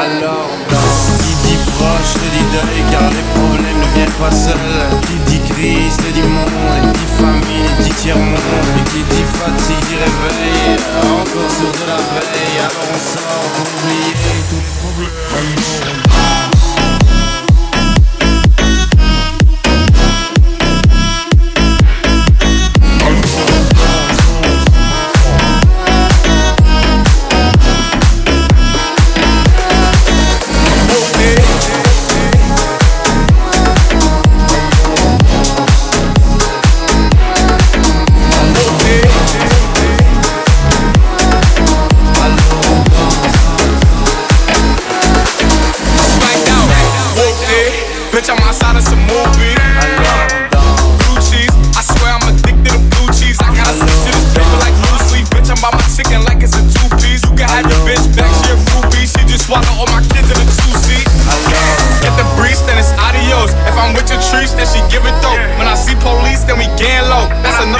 alors Qui dit proche te dit deuil car les problèmes ne viennent pas seuls. Qui dit crise te dit monde, et dit famille dit tiers-monde Et qui dit fatigue dit réveil, encore sur de la veille Alors on sort, on oublie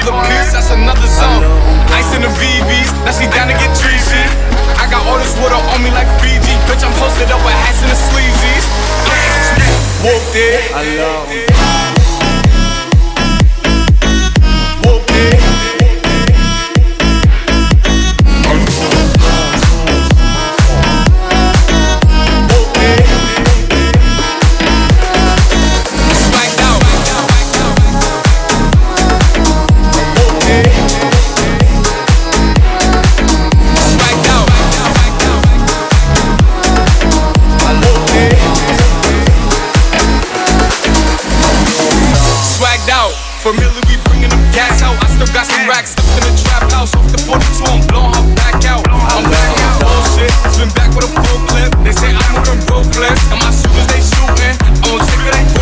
another piece, that's another zone. Ice in the VVs, now she down to get treachy. I got all this water on me like Fiji. Bitch, I'm posted up with hats and the sleazies. Whooped it. Whooped gas out. I still got some racks stuck in the trap house. Off the 42, I'm blowing her back out. I'm back out. Oh, Bullshit. Spin back with a full clip. They say I'm moving ruthless. And my shooters, they shooting. I'm take it, they do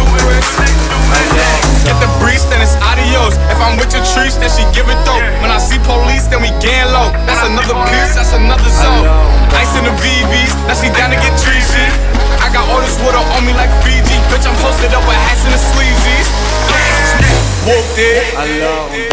Get the breeze, then it's adios. If I'm with your trees, then she give it though. When I see police, then we gang low. That's another piece, that's another zone. Ice in the VVs, now she down to get treachy. I got all this water on me like Bitch, I'm